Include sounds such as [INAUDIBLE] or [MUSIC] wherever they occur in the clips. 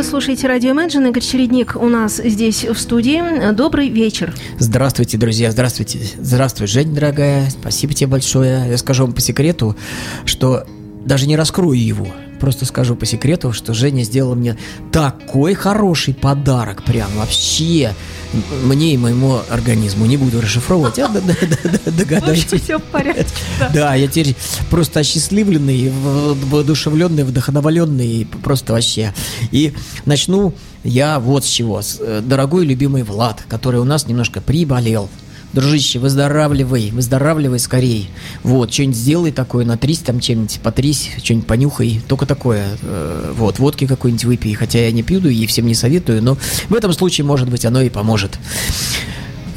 вы слушаете радио Imagine. Игорь Чередник у нас здесь в студии. Добрый вечер. Здравствуйте, друзья, здравствуйте. Здравствуй, Жень, дорогая. Спасибо тебе большое. Я скажу вам по секрету, что даже не раскрою его. Просто скажу по секрету, что Женя сделала мне такой хороший подарок. Прям вообще мне и моему организму. Не буду расшифровывать, а догадайтесь. все в порядке. Да, я теперь просто осчастливленный, воодушевленный, вдохновленный, просто вообще. И начну я вот с чего. Э, дорогой любимый Влад, который у нас немножко приболел дружище, выздоравливай, выздоравливай скорей. Вот, что-нибудь сделай такое, натрись там чем-нибудь, потрись, что-нибудь понюхай, только такое. Э, вот, водки какой-нибудь выпей, хотя я не пью и всем не советую, но в этом случае, может быть, оно и поможет.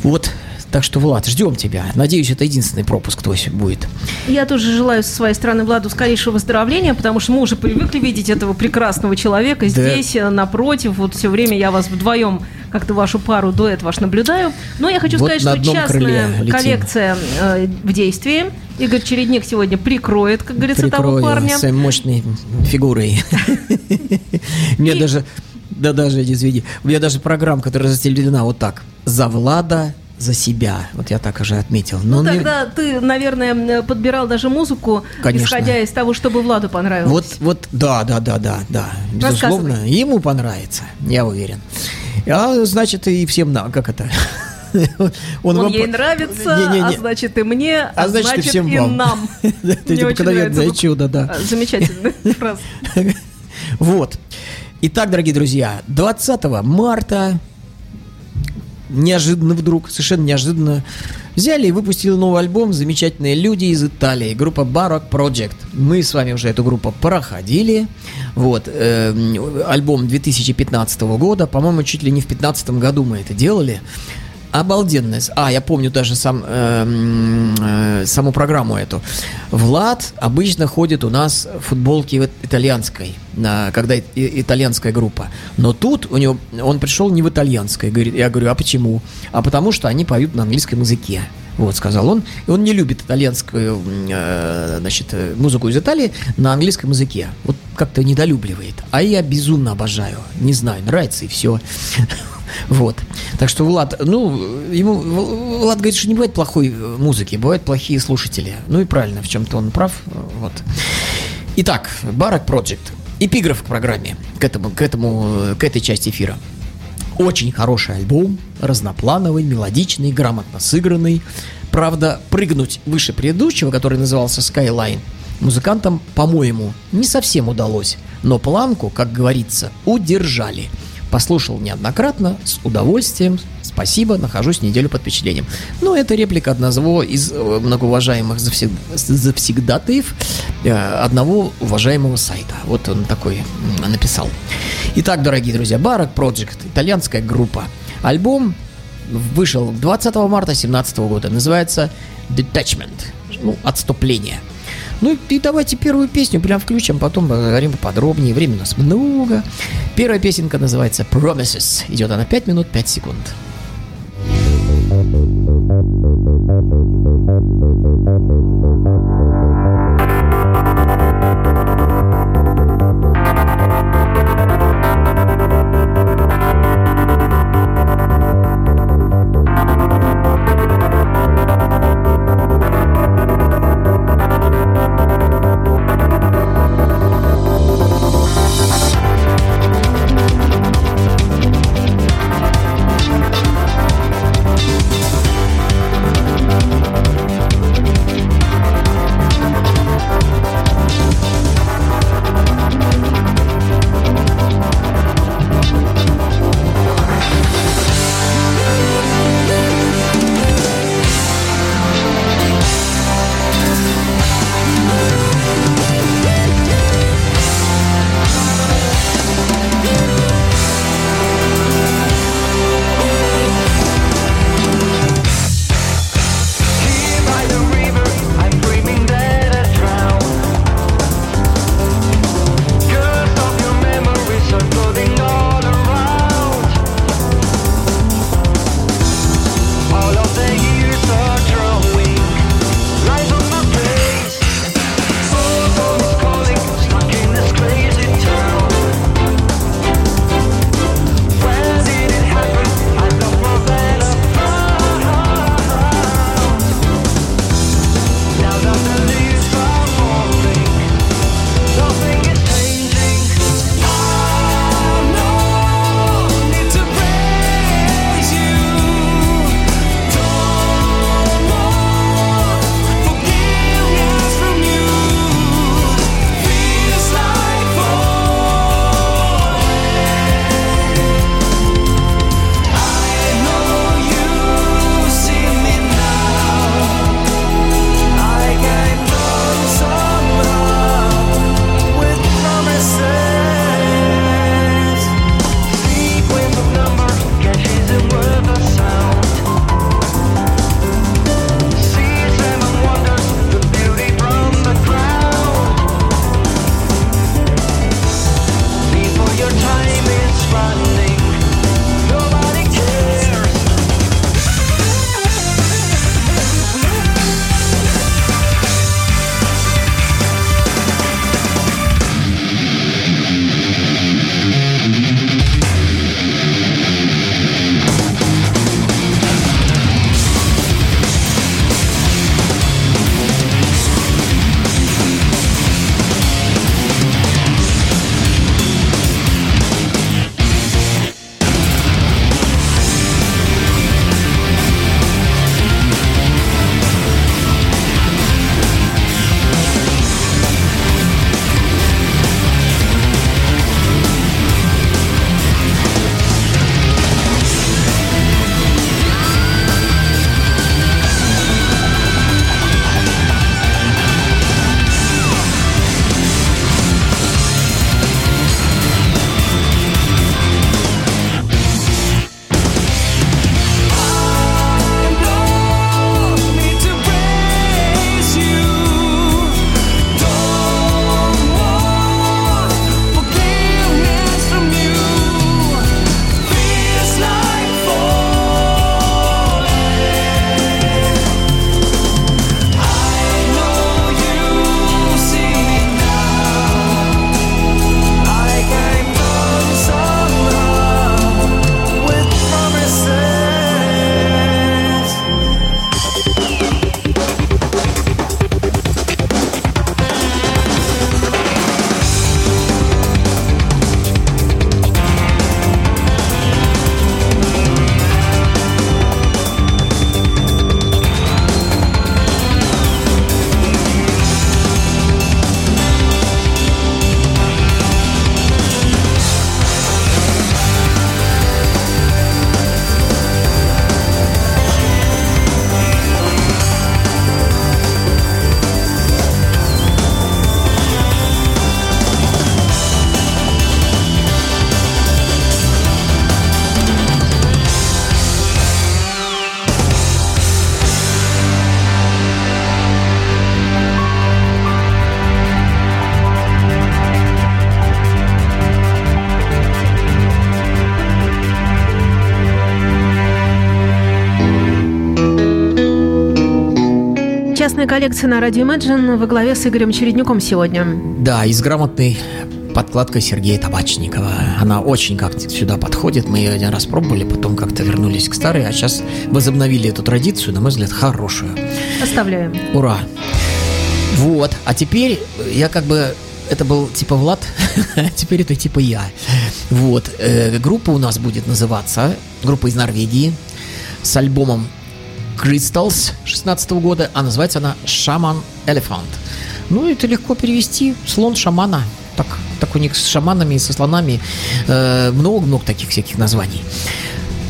Вот, так что, Влад, ждем тебя. Надеюсь, это единственный пропуск твой будет. Я тоже желаю со своей стороны Владу скорейшего выздоровления, потому что мы уже привыкли видеть этого прекрасного человека здесь, да. напротив. Вот все время я вас вдвоем как-то вашу пару дуэт ваш наблюдаю. Но я хочу вот сказать, что частная коллекция э, в действии. Игорь Чередник сегодня прикроет, как говорится, Прикрою того парня. своей мощной фигурой. [LAUGHS] Мне даже, да даже, извини, у меня даже программа, которая застелена вот так. За Влада за себя. Вот я так уже отметил. Но ну, тогда ты, наверное, подбирал даже музыку, Конечно. исходя из того, чтобы Владу понравилось. Вот, вот, да, да, да, да, да. Безусловно, ему понравится, я уверен. А значит, и всем нам, как это? [LAUGHS] Он, Он ей нравится, не, не, не. а значит и мне, а, а значит, значит и, всем и вам. нам. [LAUGHS] Это необыкновенное чудо, да. А, замечательная [LAUGHS] фраза. Вот. Итак, дорогие друзья, 20 марта неожиданно вдруг, совершенно неожиданно, взяли и выпустили новый альбом «Замечательные люди из Италии», группа Baroque Project. Мы с вами уже эту группу проходили. Вот, э, альбом 2015 года, по-моему, чуть ли не в 2015 году мы это делали. Обалденность. А, я помню даже сам, э, э, саму программу эту. Влад обычно ходит у нас в футболке итальянской, когда итальянская группа. Но тут у него, он пришел не в итальянской. Говорит, я говорю, а почему? А потому что они поют на английском языке. Вот, сказал он. И он не любит итальянскую, э, значит, музыку из Италии на английском языке. Вот как-то недолюбливает. А я безумно обожаю. Не знаю, нравится и все. Вот. Так что Влад, ну, ему, Влад говорит, что не бывает плохой э, музыки, бывают плохие слушатели. Ну и правильно, в чем-то он прав. Вот. Итак, Барак Project. Эпиграф к программе, к этому, к этому, э, к этой части эфира. Очень хороший альбом, разноплановый, мелодичный, грамотно сыгранный. Правда, прыгнуть выше предыдущего, который назывался Skyline, музыкантам, по-моему, не совсем удалось. Но планку, как говорится, удержали – Послушал неоднократно, с удовольствием. Спасибо, нахожусь неделю под впечатлением. Ну, это реплика одного из э, многоуважаемых завсег... завсегдатаев э, одного уважаемого сайта. Вот он такой написал. Итак, дорогие друзья, Барак Project, итальянская группа. Альбом вышел 20 марта 2017 года. Называется Detachment. Ну, отступление. Ну и давайте первую песню прям включим, потом поговорим подробнее. Времени у нас много. Первая песенка называется Promises. Идет она 5 минут 5 секунд. Коллекция на радио Imagine во главе с Игорем Череднюком сегодня. Да, из грамотной подкладкой Сергея Табачникова. Она очень как-то сюда подходит. Мы ее один раз пробовали, потом как-то вернулись к старой, а сейчас возобновили эту традицию, на мой взгляд, хорошую. Оставляем. Ура! Вот, а теперь я как бы это был типа Влад, [LAUGHS] теперь это типа я. Вот, э, группа у нас будет называться, группа из Норвегии, с альбомом Crystals 16 года, а называется она Shaman Elephant. Ну, это легко перевести, слон шамана. Так, так у них с шаманами и со слонами э, много-много таких всяких названий.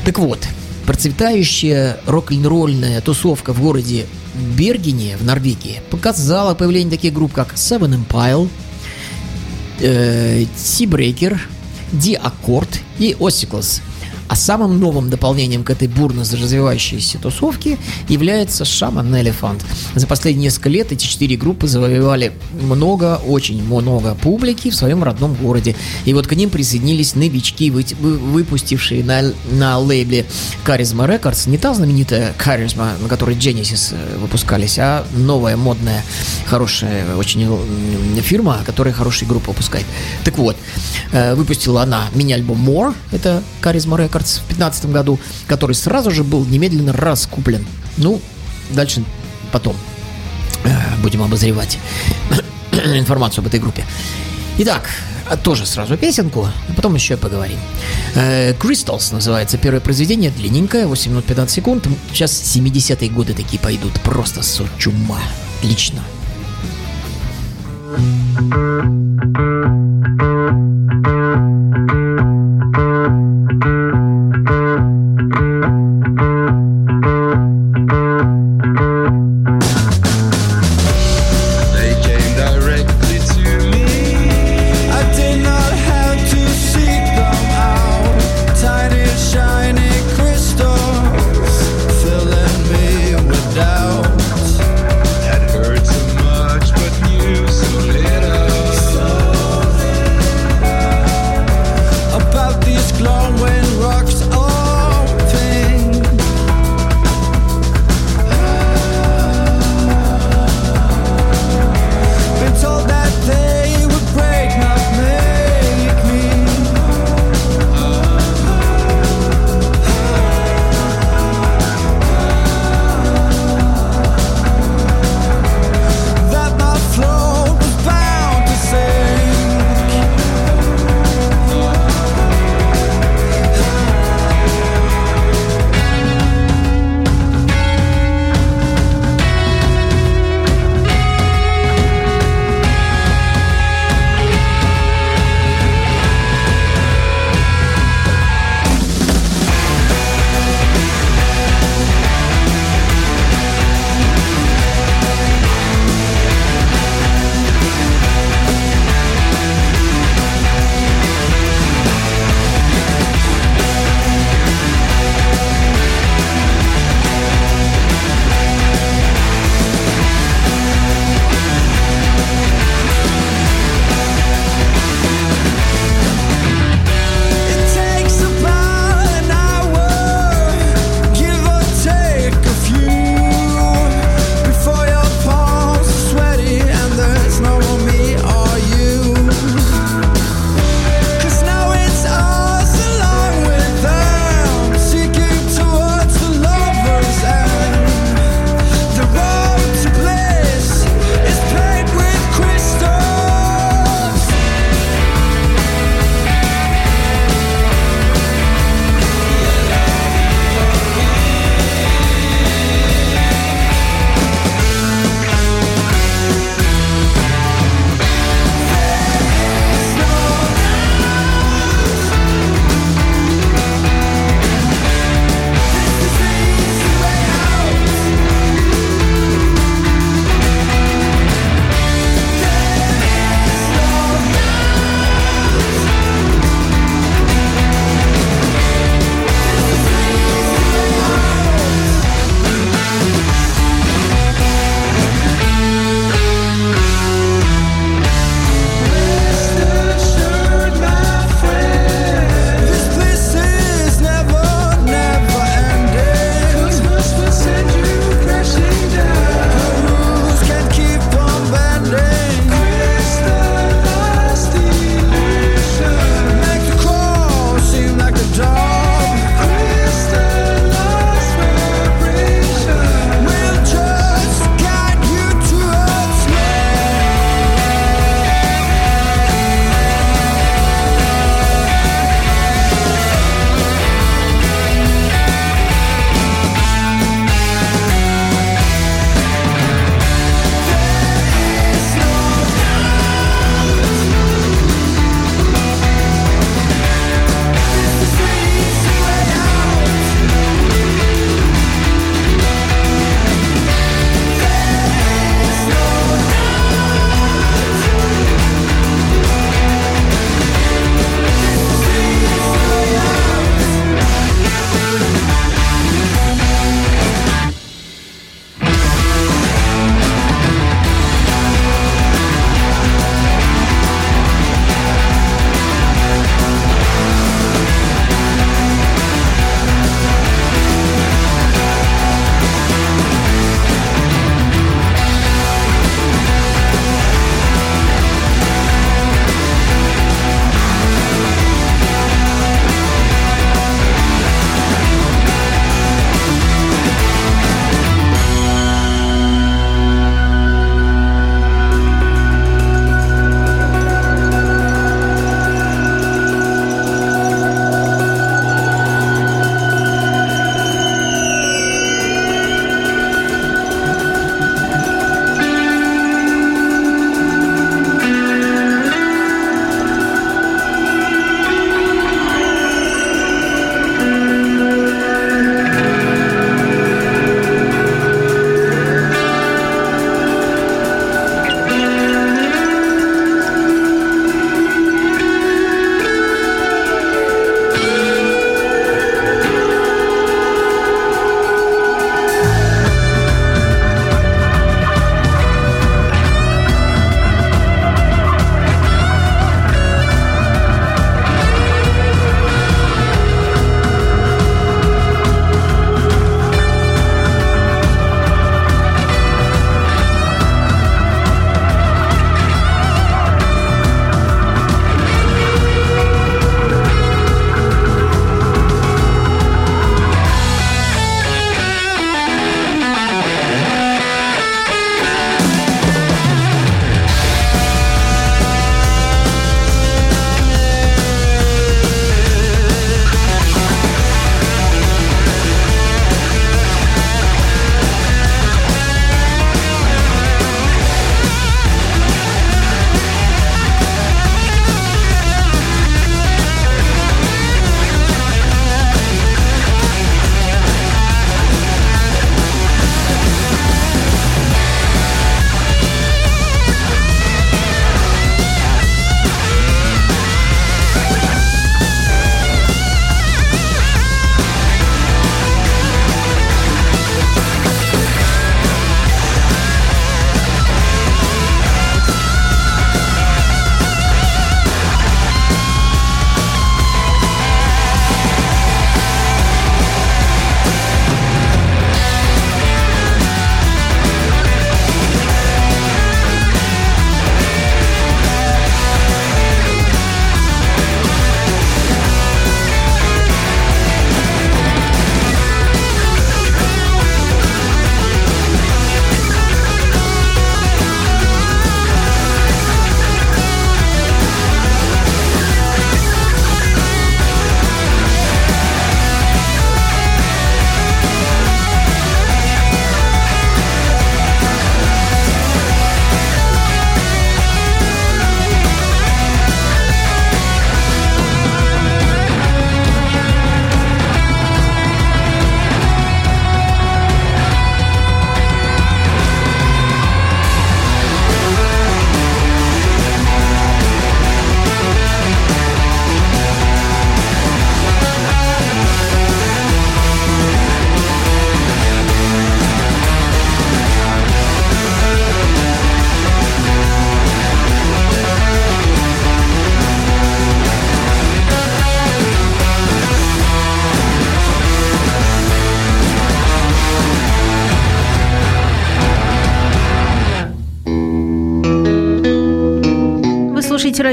Так вот, процветающая рок-н-ролльная тусовка в городе Бергене в Норвегии показала появление таких групп, как Seven Empire, э, Seabreaker, D-Accord и Ossicles – а самым новым дополнением к этой бурно развивающейся тусовке является Shaman Elephant. За последние несколько лет эти четыре группы завоевали много, очень много публики в своем родном городе. И вот к ним присоединились новички, выпустившие на, на лейбле Charisma Records не та знаменитая Charisma, на которой Genesis э, выпускались, а новая, модная, хорошая очень фирма, которая хорошие группы выпускает. Так вот, э, выпустила она мини-альбом More, это Charisma Records, Records в 2015 году, который сразу же был немедленно раскуплен. Ну, дальше потом э, будем обозревать [COUGHS] информацию об этой группе. Итак, а тоже сразу песенку, а потом еще поговорим. Э, Crystals называется первое произведение, длинненькое, 8 минут 15 секунд. Сейчас 70-е годы такие пойдут, просто со чума. Отлично. Thank you.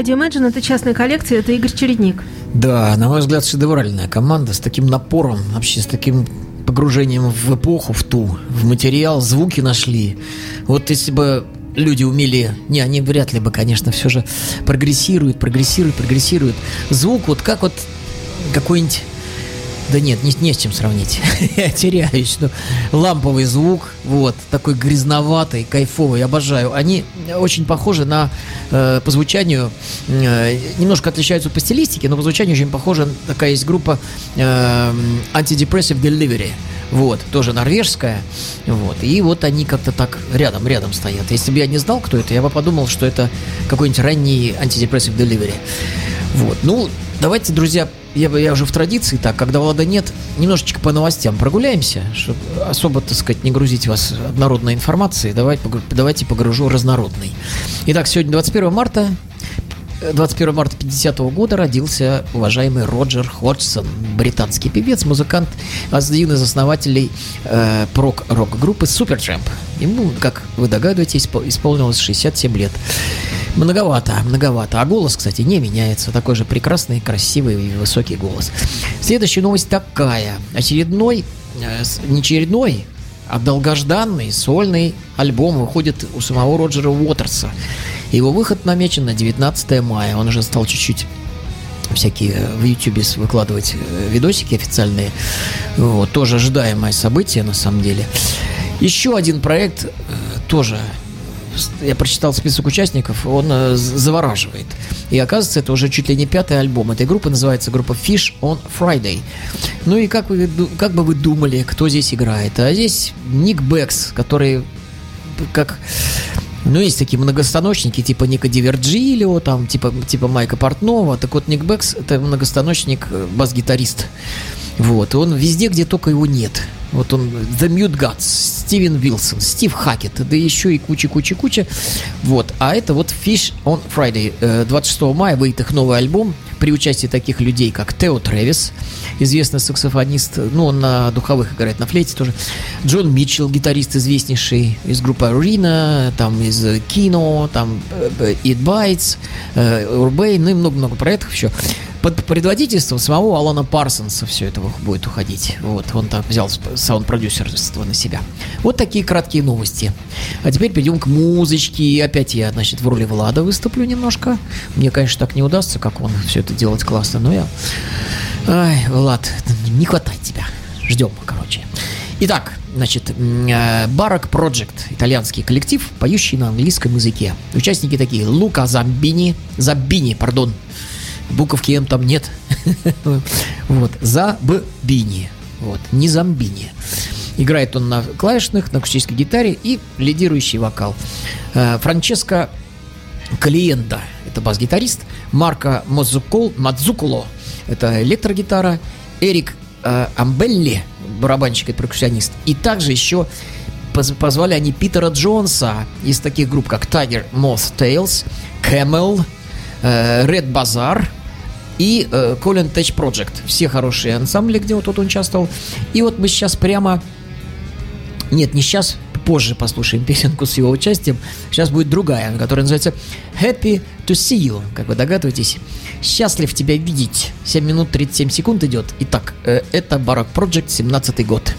Radio Imagine это частная коллекция, это Игорь Чередник. Да, на мой взгляд, шедевральная команда с таким напором, вообще с таким погружением в эпоху, в ту, в материал, звуки нашли. Вот если бы люди умели... Не, они вряд ли бы, конечно, все же прогрессируют, прогрессируют, прогрессируют. Звук вот как вот какой-нибудь да нет, не, не с чем сравнить. [LAUGHS] Я теряюсь. Ну, ламповый звук, вот, такой грязноватый, кайфовый, обожаю. Они очень похожи на, э, по звучанию, э, немножко отличаются по стилистике, но по звучанию очень похожа такая есть группа э, Antidepressive Delivery. Вот, тоже норвежская. Вот, и вот они как-то так рядом-рядом стоят. Если бы я не знал, кто это, я бы подумал, что это какой-нибудь ранний Antidepressive Delivery. Вот, ну, давайте, друзья, я, я уже в традиции так, когда Влада нет, немножечко по новостям прогуляемся, чтобы особо, так сказать, не грузить вас однородной информацией. Давайте, давайте погружу разнородной. Итак, сегодня 21 марта. 21 марта 50 -го года родился уважаемый Роджер Ходжсон, британский певец, музыкант, один из основателей э, прок-рок-группы Supertramp. Ему, как вы догадываетесь, исполнилось 67 лет. Многовато, многовато. А голос, кстати, не меняется. Такой же прекрасный, красивый и высокий голос. Следующая новость такая. Очередной, э, не очередной, а долгожданный сольный альбом выходит у самого Роджера Уотерса. Его выход намечен на 19 мая. Он уже стал чуть-чуть всякие э, в Ютубе выкладывать э, видосики официальные. Вот, тоже ожидаемое событие на самом деле. Еще один проект тоже я прочитал список участников, он э, завораживает. И оказывается, это уже чуть ли не пятый альбом этой группы, называется группа Fish on Friday. Ну и как, вы, как бы вы думали, кто здесь играет? А здесь Ник Беггс, который как ну, есть такие многостаночники, типа Ника Д'Вирджилио, там, типа, типа Майка Портнова. Так вот, Ник Беггс – это многостаночник, э, бас-гитарист. Вот, и он везде, где только его нет. Вот он, The Mute Gods, Стивен Вилсон, Стив Хакет, да еще и куча-куча-куча. Вот, а это вот Fish on Friday. 26 э, мая выйдет их новый альбом при участии таких людей, как Тео Трэвис, известный саксофонист, ну, он на духовых играет, на флейте тоже. Джон Митчелл, гитарист известнейший из группы Арина, там из Кино, там э, It Bites, Урбей, ну и много-много проектов еще под предводительством самого Алана Парсонса все это будет уходить. Вот, он так взял саунд-продюсерство на себя. Вот такие краткие новости. А теперь перейдем к музычке. Опять я, значит, в роли Влада выступлю немножко. Мне, конечно, так не удастся, как он все это делать классно, но я... Ай, Влад, не хватает тебя. Ждем, короче. Итак, значит, Барак Project, итальянский коллектив, поющий на английском языке. Участники такие Лука Замбини, Забини, пардон, буковки М там нет. [LAUGHS] вот, за Бини. Вот, не Замбини. Играет он на клавишных, на акустической гитаре и лидирующий вокал. Э, Франческо Калиенда, это бас-гитарист. Марко Мазукол, Мадзукуло, это электрогитара. Эрик э, Амбелли, барабанщик и перкуссионист. И также еще позвали они Питера Джонса из таких групп, как Tiger Moth Tales, Camel, э, Red Bazaar, и э, Colin Tech Project. Все хорошие ансамбли, где вот тут он участвовал. И вот мы сейчас прямо... Нет, не сейчас, позже послушаем [LAUGHS] песенку с его участием. Сейчас будет другая, которая называется Happy to see you, как вы догадываетесь. Счастлив тебя видеть. 7 минут 37 секунд идет. Итак, э, это Барак Project, 17 год.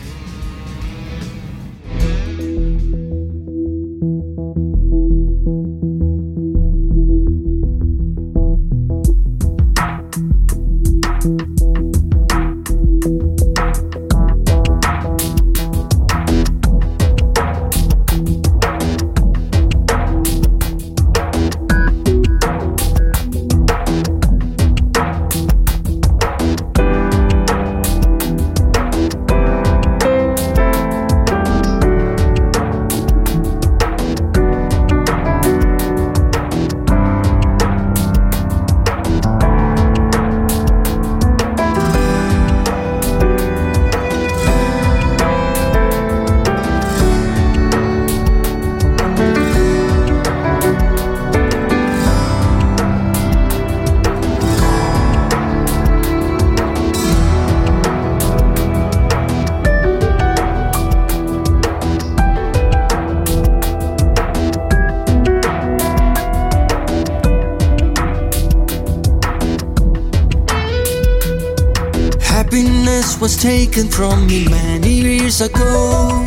Taken from me many years ago.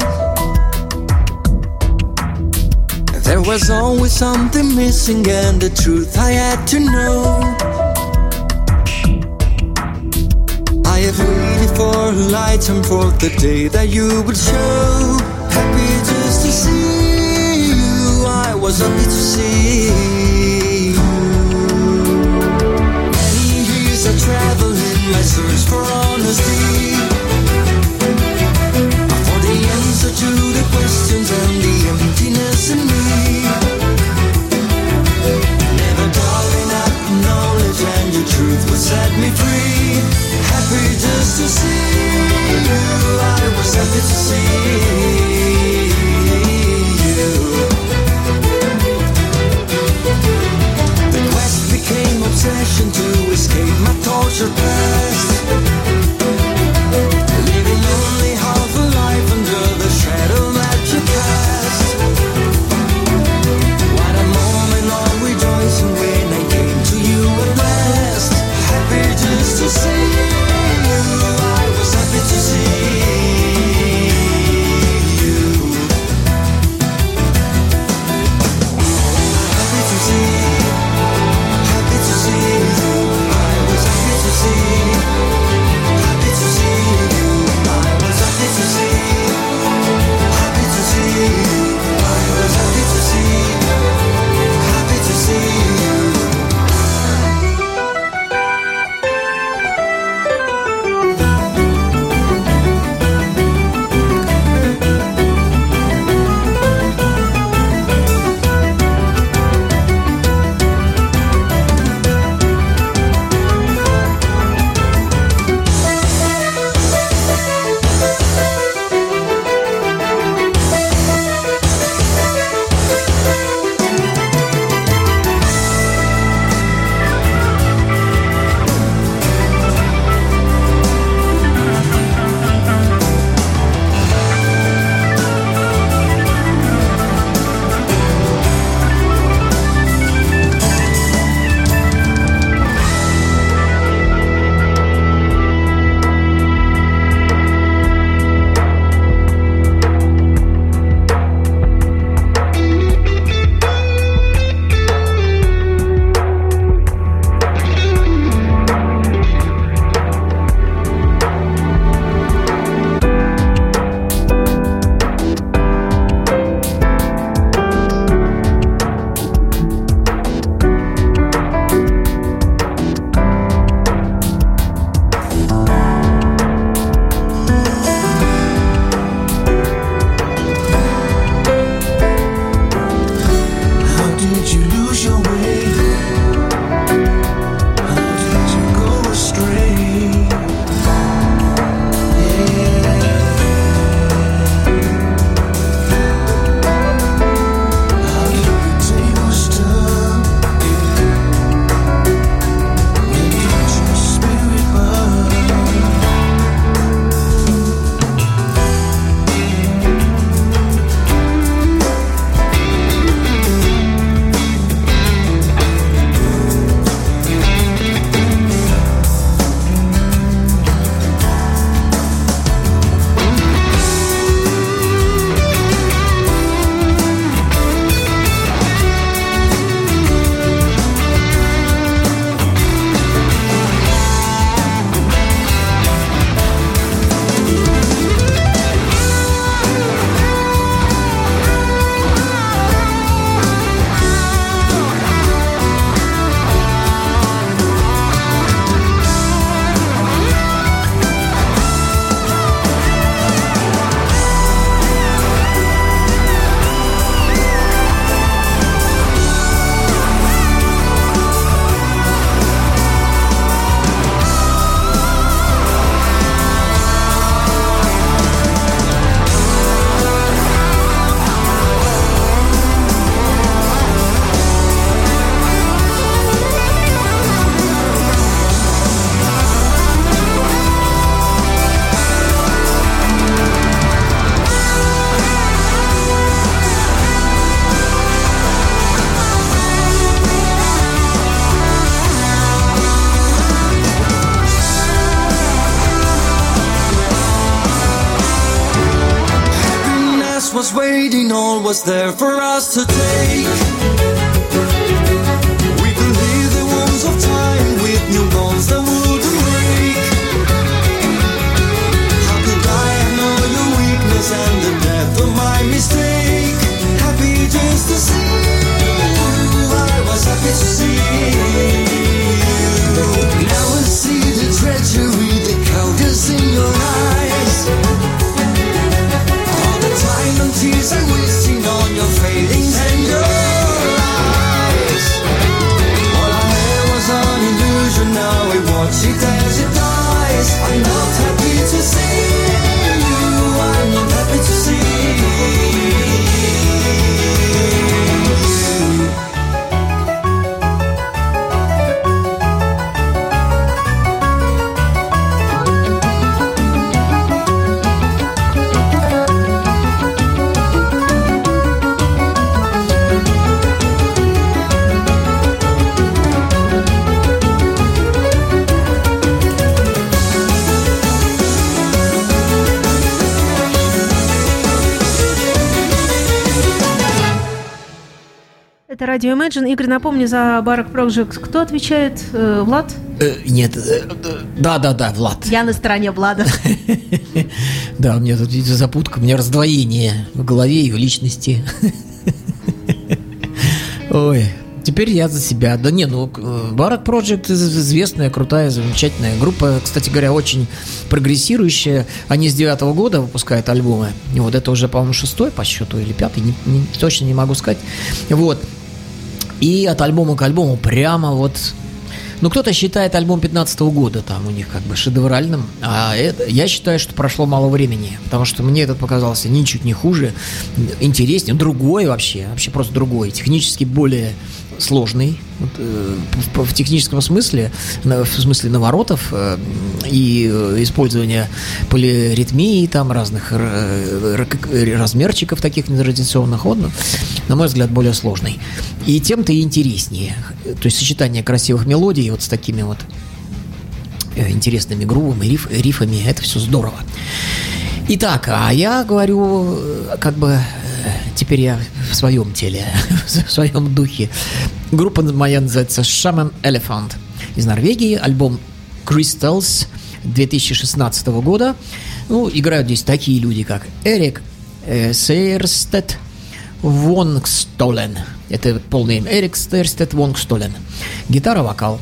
There was always something missing, and the truth I had to know. I have waited for a light and for the day that you would show. Happy just to see you, I was happy to see you. Many years I traveled in my search for For the answer to the questions and the emptiness in me. Never knowledge and your truth would set me free. Happy just to see you. I was happy to see радио Imagine. Игорь, напомни за Барак Project. Кто отвечает? Э, Влад? Э, нет, э, да, да, да, Влад. Я на стороне Влада. [LAUGHS] Да, у меня тут запутка, у меня раздвоение в голове и в личности. [LAUGHS] Ой, теперь я за себя. Да не, ну, Барак Project известная, крутая, замечательная группа. Кстати говоря, очень прогрессирующая. Они с девятого года выпускают альбомы. И вот это уже, по-моему, шестой по счету или пятый, не- не- точно не могу сказать. Вот. И от альбома к альбому прямо вот ну, кто-то считает альбом 15 года там у них как бы шедевральным, а это, я считаю, что прошло мало времени, потому что мне этот показался ничуть не хуже, интереснее, другой вообще, вообще просто другой, технически более сложный, э, в, техническом смысле, в смысле наворотов э, и э, использования полиритмии, там разных размерчиков таких нетрадиционных, он, на мой взгляд, более сложный. И тем-то и интереснее. То есть сочетание красивых мелодий вот с такими вот интересными грувами, риф, рифами, это все здорово. Итак, а я говорю, как бы, теперь я в своем теле, [LAUGHS] в своем духе. Группа моя называется Shaman Elephant из Норвегии, альбом Crystals 2016 года. Ну, играют здесь такие люди, как Эрик э, Сейерстед, Вонгстолен. Это полное имя. Эрик Стерстед Вонгстолен. Гитара, вокал.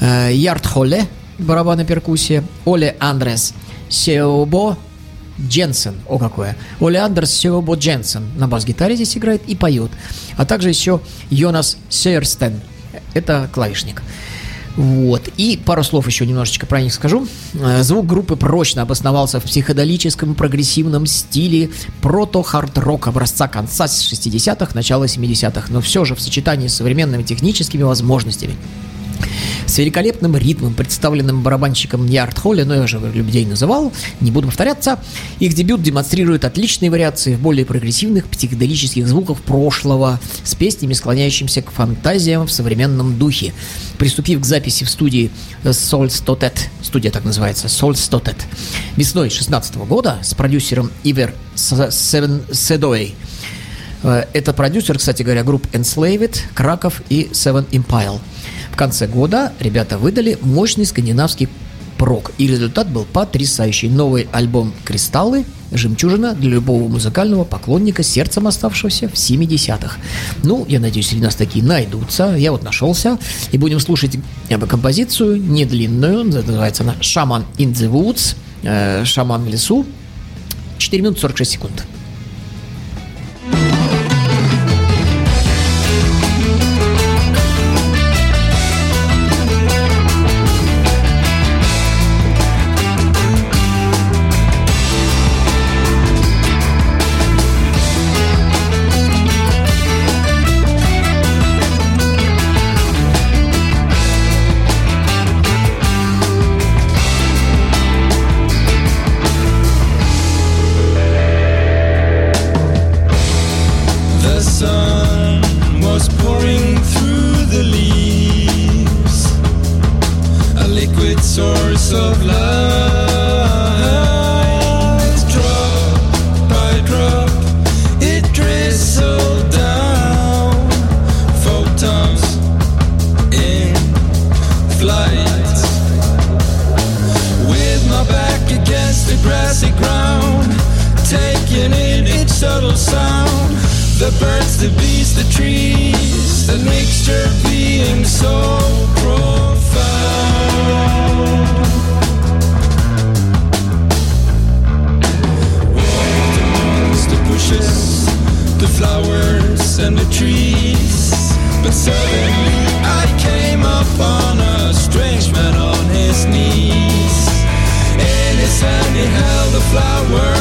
Э, Ярд Холле, барабаны, перкуссия. Оле Андрес Сеобо Дженсен, о какое. Оле Андрес Сеобо Дженсен на бас-гитаре здесь играет и поет. А также еще Йонас Сейерстен. Это клавишник. Вот. И пару слов еще немножечко про них скажу. Э, Звук группы прочно обосновался в психоделическом прогрессивном стиле прото-хард-рок образца конца 60-х, начала 70-х, но все же в сочетании с современными техническими возможностями. С великолепным ритмом, представленным барабанщиком Ярд Холли, но я уже людей называл, не буду повторяться, их дебют демонстрирует отличные вариации в более прогрессивных психоделических звуков прошлого, с песнями, склоняющимися к фантазиям в современном духе. Приступив к записи в студии Solstotet, студия так называется, Solstotet, весной 16 года с продюсером Ивер Седой, Э, это продюсер, кстати говоря, групп Enslaved, Краков и Seven Impile. В конце года ребята выдали мощный скандинавский прок, и результат был потрясающий. Новый альбом «Кристаллы» жемчужина для любого музыкального поклонника, сердцем оставшегося в 70-х. Ну, я надеюсь, среди нас такие найдутся. Я вот нашелся. И будем слушать э, композицию недлинную, называется она «Шаман in the Woods», э, «Шаман в лесу». 4 минуты 46 секунд. The flower.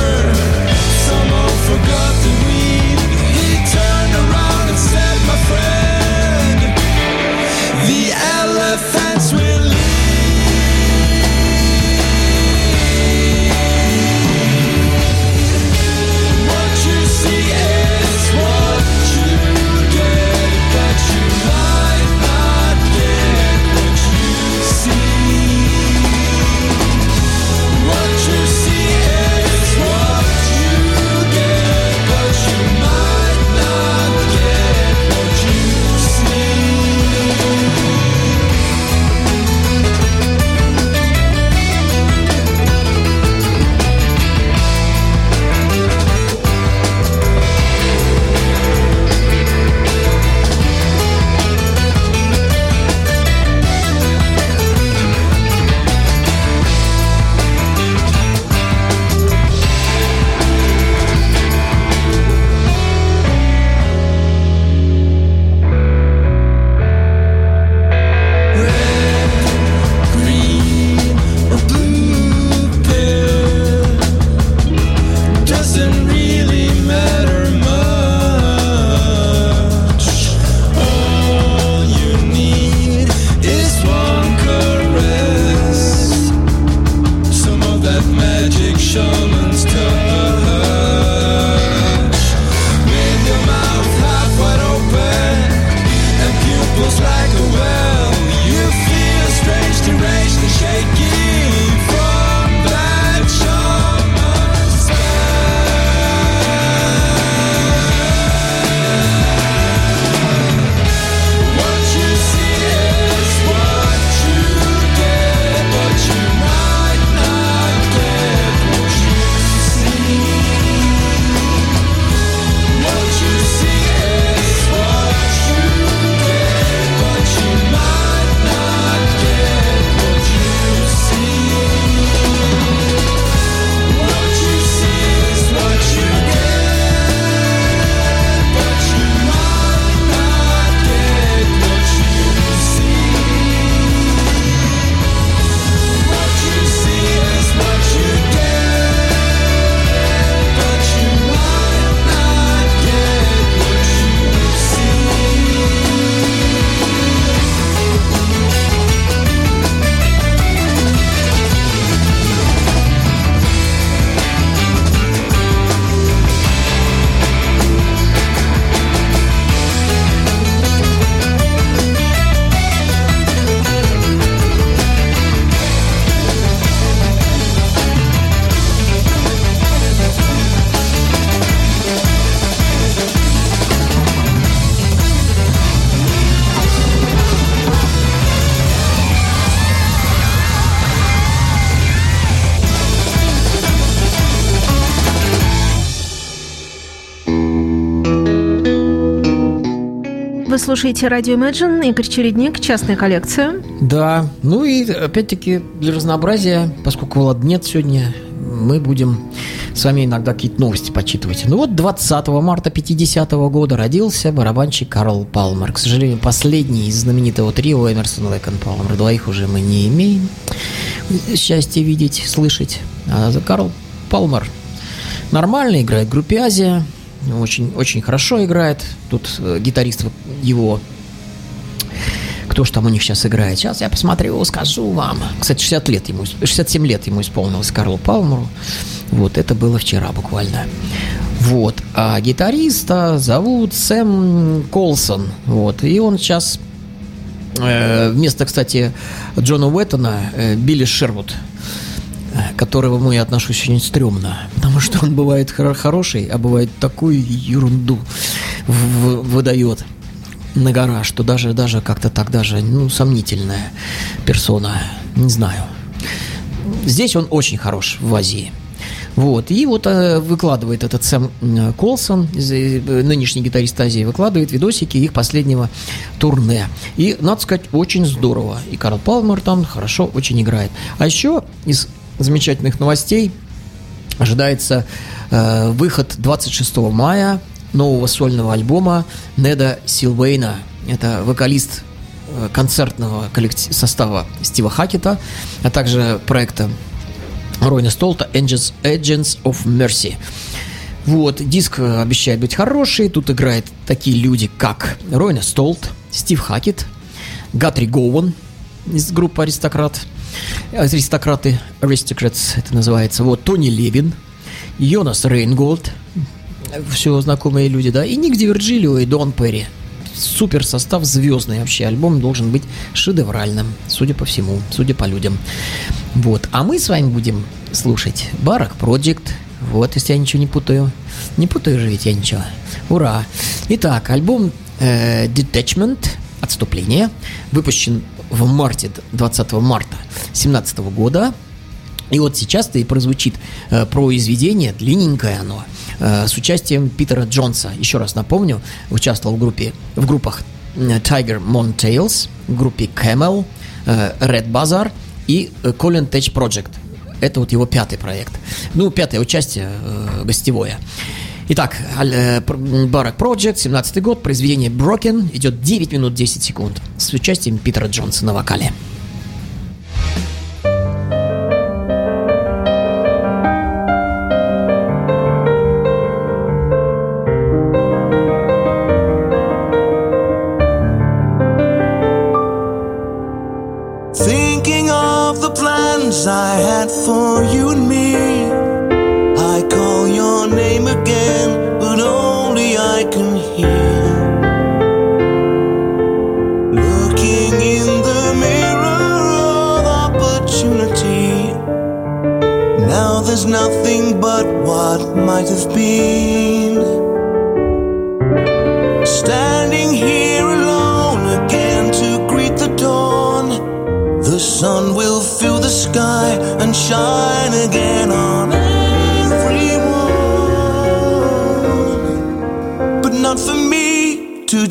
Слушаете радио Imagine, Игорь Чередник, частная коллекция. Да, ну и опять-таки для разнообразия, поскольку Влад нет сегодня, мы будем с вами иногда какие-то новости почитывать. Ну вот 20 марта 50 года родился барабанщик Карл Палмер. К сожалению, последний из знаменитого трио Эмерсон, Лэкон, Палмер. Двоих уже мы не имеем счастья видеть, слышать. А Карл Палмер нормально играет в группе Азия. Очень, очень хорошо играет. Тут э, гитарист его кто ж там у них сейчас играет? Сейчас я посмотрю, скажу вам. Кстати, 60 лет ему, 67 лет ему исполнилось Карлу Палмеру. Вот, это было вчера буквально. Вот. А гитариста зовут Сэм Колсон. Вот. И он сейчас э, вместо, кстати, Джона Уэттона, э, Билли Шервуд, которому я отношусь очень стрёмно, потому что он бывает хор- хороший, а бывает такую ерунду в- выдает на гора, что даже, даже как-то так даже, ну, сомнительная персона, не знаю. Здесь он очень хорош в Азии. Вот. И вот э, выкладывает этот Сэм м, Колсон, э, нынешний гитарист Азии, выкладывает видосики их последнего турне. И, надо сказать, очень здорово. И Карл Палмер там хорошо очень играет. А еще из замечательных новостей ожидается э, выход 26 мая нового сольного альбома Неда Силвейна. Это вокалист э, концертного коллектив- состава Стива Хакета, а также проекта Ройна Столта Agents, Agents of Mercy. Вот, диск э, обещает быть хороший. Тут играют такие люди, как Ройна Столт, Стив Хакет, Гатри Гоуэн из группы Аристократ. Аристократы, Aristocrats это называется. Вот, Тони Левин, Йонас Рейнголд, все знакомые люди, да, и Ник Ди Вирджилио и Дон Перри. Супер состав, звездный вообще. Альбом должен быть шедевральным, судя по всему, судя по людям. Вот. А мы с вами будем слушать Барак Project. Вот, если я ничего не путаю. Не путаю же ведь я ничего. Ура! Итак, альбом э, Detachment, отступление, выпущен в марте, 20 марта 2017 года. И вот сейчас-то и прозвучит э, произведение, длинненькое оно, э, с участием Питера Джонса. Еще раз напомню, участвовал в группе, в группах Tiger Montails, в группе Camel, э, Red Bazaar и э, Colin Tech Project. Это вот его пятый проект. Ну, пятое участие э, гостевое. Пр- Барак Project, 17 год, произведение Broken, идет 9 минут 10 секунд с участием Питера Джонса на вокале.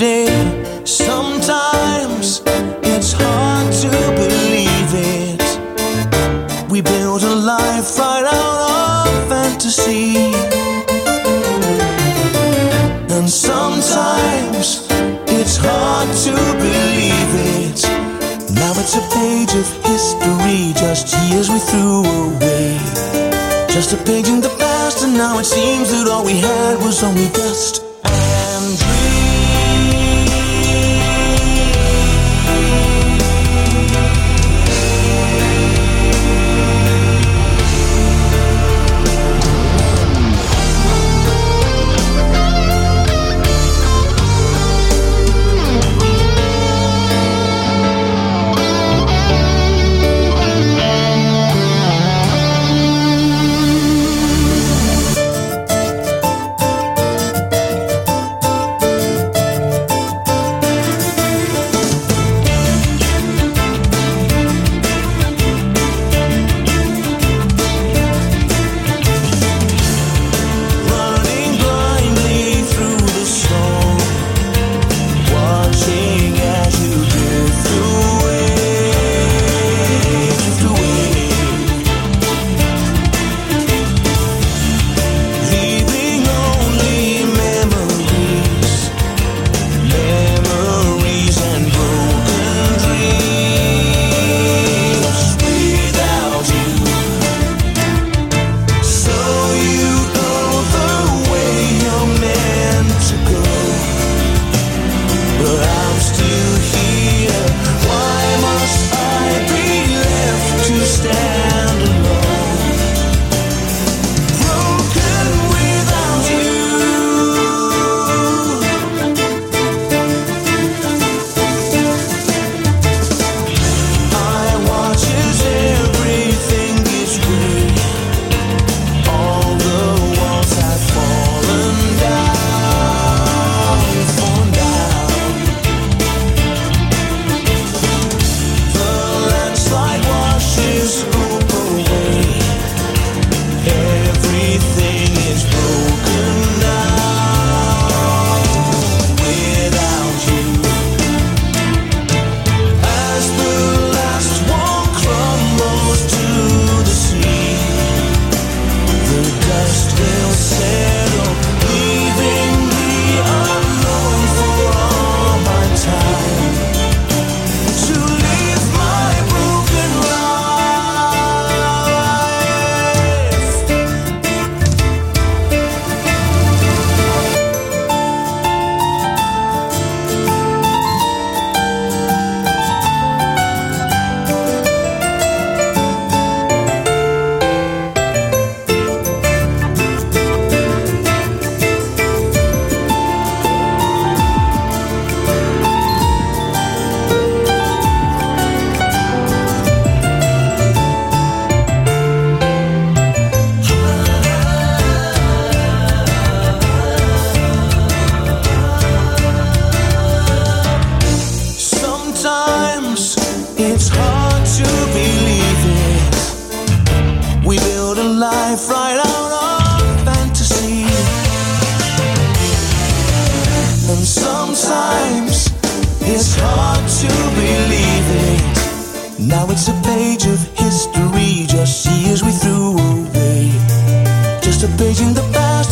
Today. Sometimes it's hard to believe it. We build a life right out of fantasy. And sometimes it's hard to believe it. Now it's a page of history, just years we threw away. Just a page in the past, and now it seems that all we had was only dust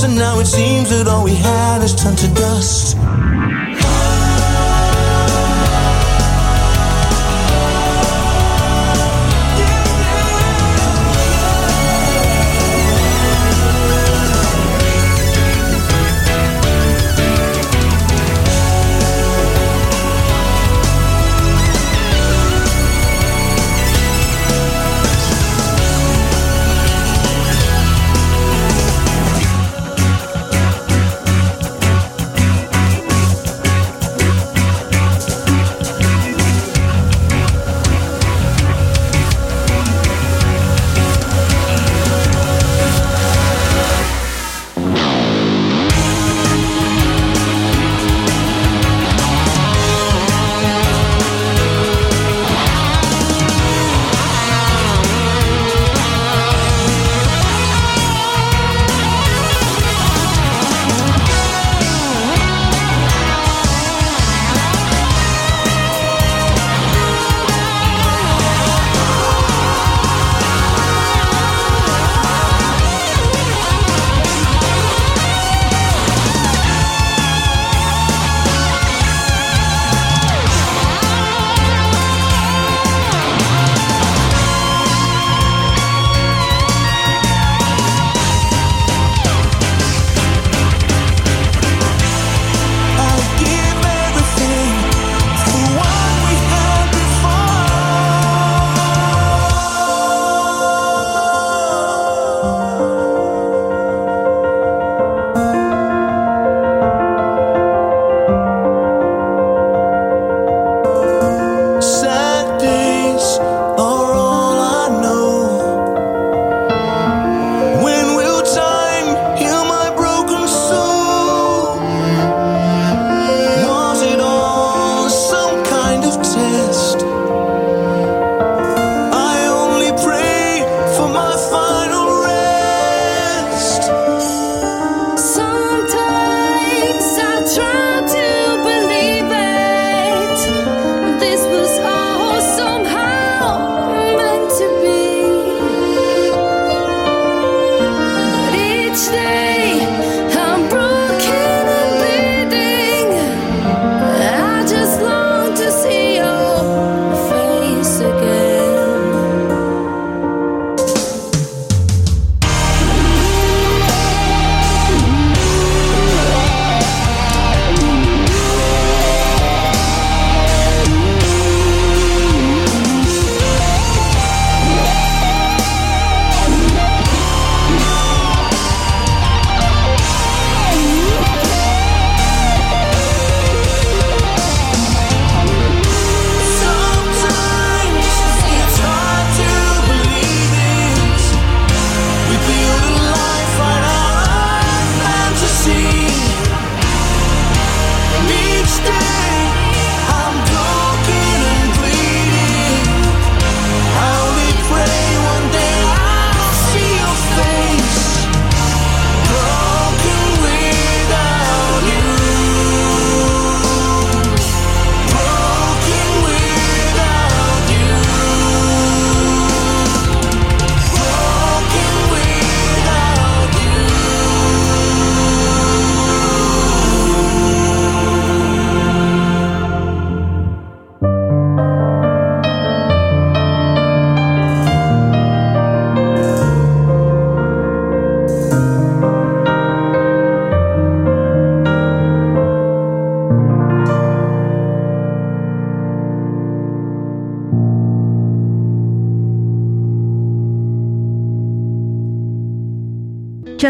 and now it seems that all we had has turned to dust.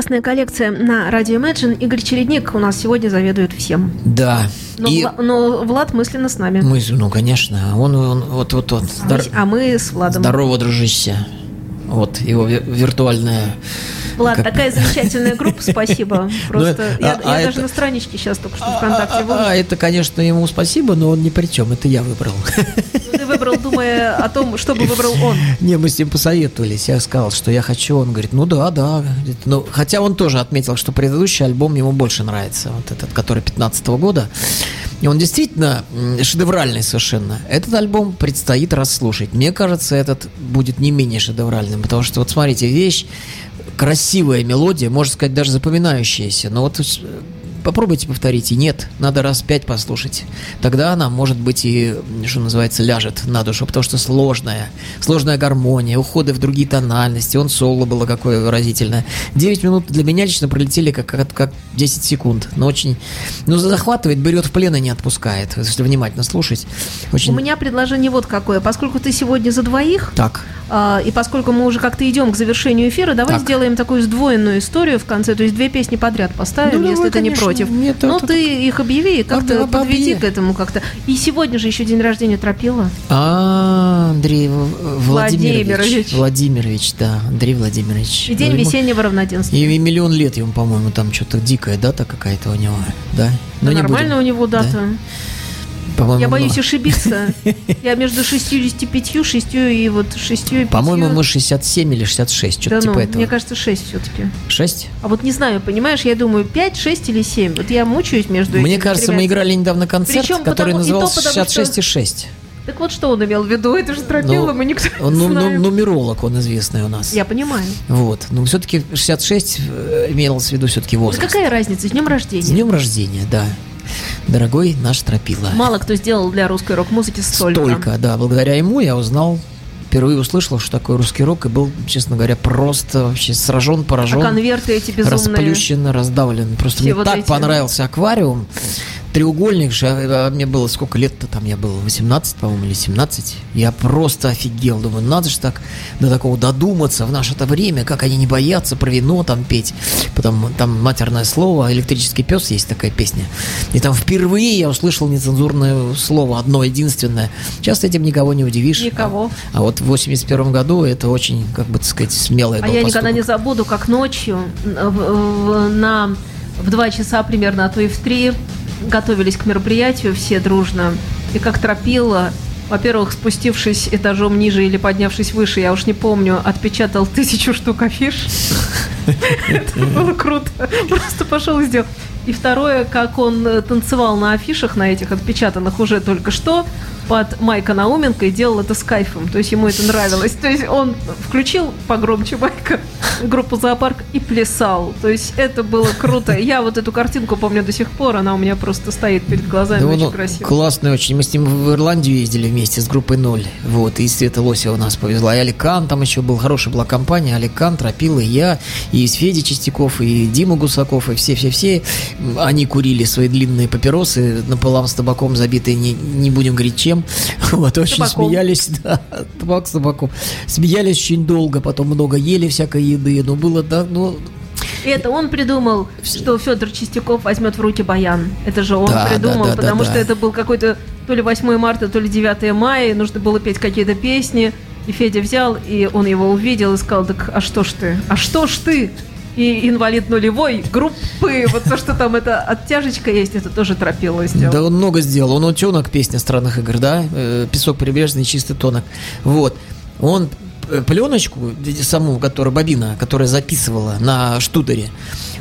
Частная коллекция на радио Imagine. Игорь Чередник у нас сегодня заведует всем. Да. Но, И Вла- но Влад мысленно с нами. мы, ну, конечно, он, он вот, вот, вот. здор- А мы с Владом. Здорово, дружище. Вот его ви- виртуальная. Влад, как- такая замечательная [LAUGHS] группа, спасибо. Просто Ну, я, а- а я даже это- на страничке сейчас только что ВКонтакте А, выложила. а, это, конечно, ему спасибо, но он ни при чем. Это я выбрал. Ну, думая о том, что бы выбрал он. Не, мы с ним посоветовались. Я сказал, что я хочу. Он говорит, ну да, да. Ну, хотя он тоже отметил, что предыдущий альбом ему больше нравится. Вот этот, который 15 года. И он действительно шедевральный совершенно. Этот альбом предстоит расслушать. Мне кажется, этот будет не менее шедевральным. Потому что, вот смотрите, вещь, красивая мелодия, можно сказать, даже запоминающаяся. Но вот попробуйте повторить. И нет, надо раз пять послушать. Тогда она, может быть, и, что называется, ляжет на душу, потому что сложная. Сложная гармония, уходы в другие тональности. Он соло было какое выразительное. 9 минут для меня лично пролетели как, как, как 10 секунд. Но очень... Ну, захватывает, берет в плен и не отпускает. Если внимательно слушать. Очень... У меня предложение вот какое. Поскольку ты сегодня за двоих, Так. А, и поскольку мы уже как-то идем к завершению эфира, давай Так. сделаем такую сдвоенную историю в конце. То есть две песни подряд поставим, Ну, если давай, ты не конечно. против. Нет, ну, это- ты их объяви и как-то Об- подведи объяви. к этому как-то. И сегодня же еще день рождения Тропила. А, Андрей Владимирович. Владимирович. Владимирович, да, Андрей Владимирович. И день Ну, весеннего равноденствия. И, и миллион лет ему, по-моему, там что-то дикая дата какая-то у него, да? Но не Нормально у него дата. Да? По-моему, Я боюсь ну, ошибиться. [LAUGHS] Я между 65, 6 и вот 6 и 5. По-моему, мы 67 или 66, что-то Да типа ну, этого. мне кажется, 6 все-таки. 6? А вот не знаю, понимаешь, я думаю, 5, 6 или 7. Вот я мучаюсь между Мне кажется, мы играли недавно концерт, Причем который потому- назывался потому, что- 66,6. Так вот, что он имел в виду? Это же Тропила, Ну, мы никто Он не ну, ну, знаем. нумеролог, он известный у нас. Я понимаю. Вот. Ну, все-таки 66 э, имелось в виду все-таки Да возраст. какая разница? С днем С рождения. днем рождения, да. Дорогой наш Тропила. Мало кто сделал для русской рок-музыки столько. Столько, да. Благодаря ему я узнал, впервые услышал, что такое русский рок, и был, честно говоря, просто вообще сражен, А поражен, конверты эти безумные. расплющен, раздавлен. Просто Все мне вот так эти. понравился аквариум. Треугольник же, а, а мне было сколько лет-то там, я был 18, по-моему, или 17. Я просто офигел, думаю, надо же так до такого додуматься в наше-то время, как они не боятся про вино там петь. Потом там матерное слово, электрический пес есть такая песня. И там впервые я услышал нецензурное слово, одно единственное. Сейчас этим никого не удивишь. Никого. А, а вот в 81 году это очень, как бы так сказать, смелое А я никогда не поступок. забуду, как ночью на в два часа примерно, а то и в три готовились к мероприятию все дружно. И как тропила, во-первых, спустившись этажом ниже или поднявшись выше, я уж не помню, отпечатал тысячу штук афиш. Это было круто. Просто пошел и сделал. И второе, как он э, танцевал на афишах, на этих отпечатанных уже только что, под Майка Науменко и делал это с кайфом. То есть ему это нравилось. То есть он включил погромче Майка [LAUGHS] группу «Зоопарк» и плясал. То есть это было круто. Я вот эту картинку помню до сих пор, она у меня просто стоит перед глазами, Да очень он красиво. классный очень. Мы с ним в Ирландию ездили вместе с группой «Ноль». Вот, и Света Лосева нас повезла. И Аликан там еще был, хорошая была компания. Аликан, Тропила, и я, и Федя Чистяков, и Дима Гусаков, и все-все-все. Они курили свои длинные папиросы, напополам с табаком забитые, не, не будем говорить чем. [LAUGHS] Вот, очень Табаком. смеялись, [LAUGHS] да, табак с табаком. Смеялись очень долго, потом много ели всякой еды. Но было, да, ну, это он придумал, что Федор Чистяков возьмет в руки баян. Это же он Да, придумал, да, да, потому что это был какой-то то ли 8 марта, то ли 9 мая, нужно было петь какие-то песни. И Федя взял, и он его увидел и сказал, так а что ж ты? А что ж ты? И инвалид нулевой группы, вот то, что там это оттяжечка есть, это тоже тропило сделал. Да он много сделал. Он утенок, песня странных игр, да? Э, Песок прибрежный, чистый тонок. Вот. Он пленочку, саму, которая бобина, которая записывала на штутере,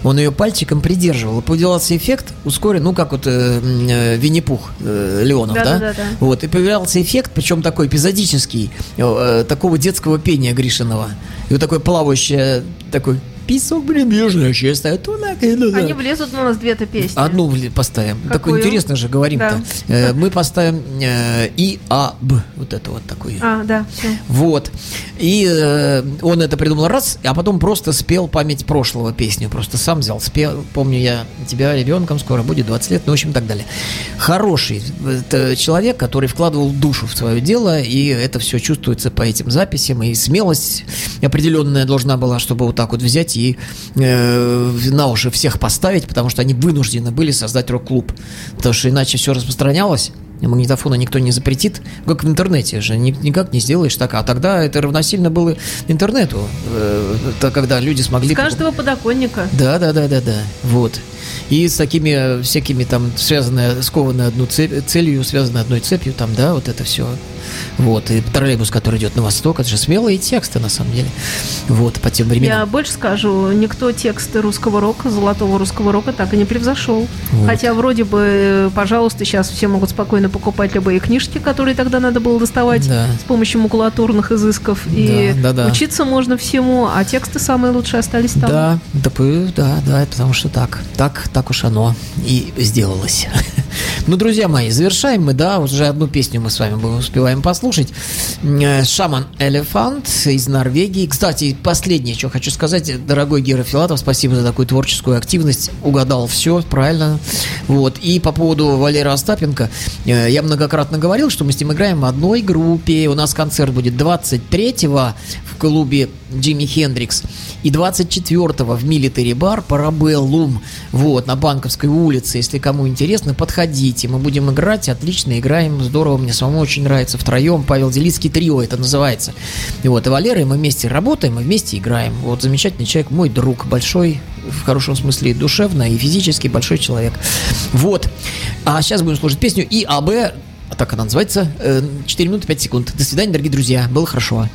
он ее пальчиком придерживал. И появлялся эффект ускорен, ну, как вот э, э, Винни-Пух э, Леонов, да? Да-да-да-да. Вот, и появлялся эффект, причем такой эпизодический, э, такого детского пения Гришинова. И вот такой плавающее, такой песок прибрежный, чистый тонок. и ну. Они влезут у нас две-то песни. Одну вли- поставим. Какую? Такой интересно же говорим-то. Да. Э, Мы поставим э, И, А, Б. Вот это вот такой. А, да, все. Вот. И э, он это придумал раз, а потом просто спел память прошлого песню. Просто сам взял, спел. Помню я тебя ребенком, скоро будет 20 лет, ну, в общем, так далее. Хороший человек, который вкладывал душу в свое дело, и это все чувствуется по этим записям, и смелость определенная должна была, чтобы вот так вот взять и э, на уши всех поставить, потому что они вынуждены были создать рок-клуб. Потому что иначе все распространялось, магнитофона никто не запретит, как в интернете же, ни- никак не сделаешь так. А тогда это равносильно было интернету, э, когда люди смогли... С каждого подоконника. Да, да, да, да, да. Вот. И с такими всякими там связанные, скованные одну цель- целью, связанные одной цепью, там, да, вот это все. Вот, и троллейбус, который идет на восток, это же смелые тексты, на самом деле. Вот, по тем Я временам. больше скажу, никто тексты русского рока, золотого русского рока так и не превзошел. Вот. Хотя вроде бы, э, пожалуйста, сейчас все могут спокойно покупать любые книжки, которые тогда надо было доставать Да. с помощью макулатурных изысков. И Да, да, да. учиться можно всему, а тексты самые лучшие остались там. Да, да, да, да, потому что так, так, так уж оно и сделалось. Ну, друзья мои, завершаем мы, да, уже одну песню мы с вами успеваем послушать. Э, Шаман Элефант из Норвегии. Кстати, последнее, что хочу сказать, дорогой Гера Филатов, спасибо за такую творческую активность. Угадал все, правильно. Вот. И по поводу Валерия Остапенко, э, я многократно говорил, что мы с ним играем в одной группе. У нас концерт будет 23-го в клубе Джимми Хендрикс и 24-го в Милитари бар Парабеллум, вот, на Банковской улице. Если кому интересно, подходите. Мы будем играть, отлично играем, здорово, мне самому очень нравится. Втроем Павел Делицкий трио это называется. И вот, и Валера, и мы вместе работаем, и вместе играем. Вот, замечательный человек, мой друг, большой, в хорошем смысле, душевно и физически большой человек. Вот. А сейчас будем слушать песню И АБ, а так она называется, э, 4 минуты 5 секунд. До свидания, дорогие друзья, было хорошо.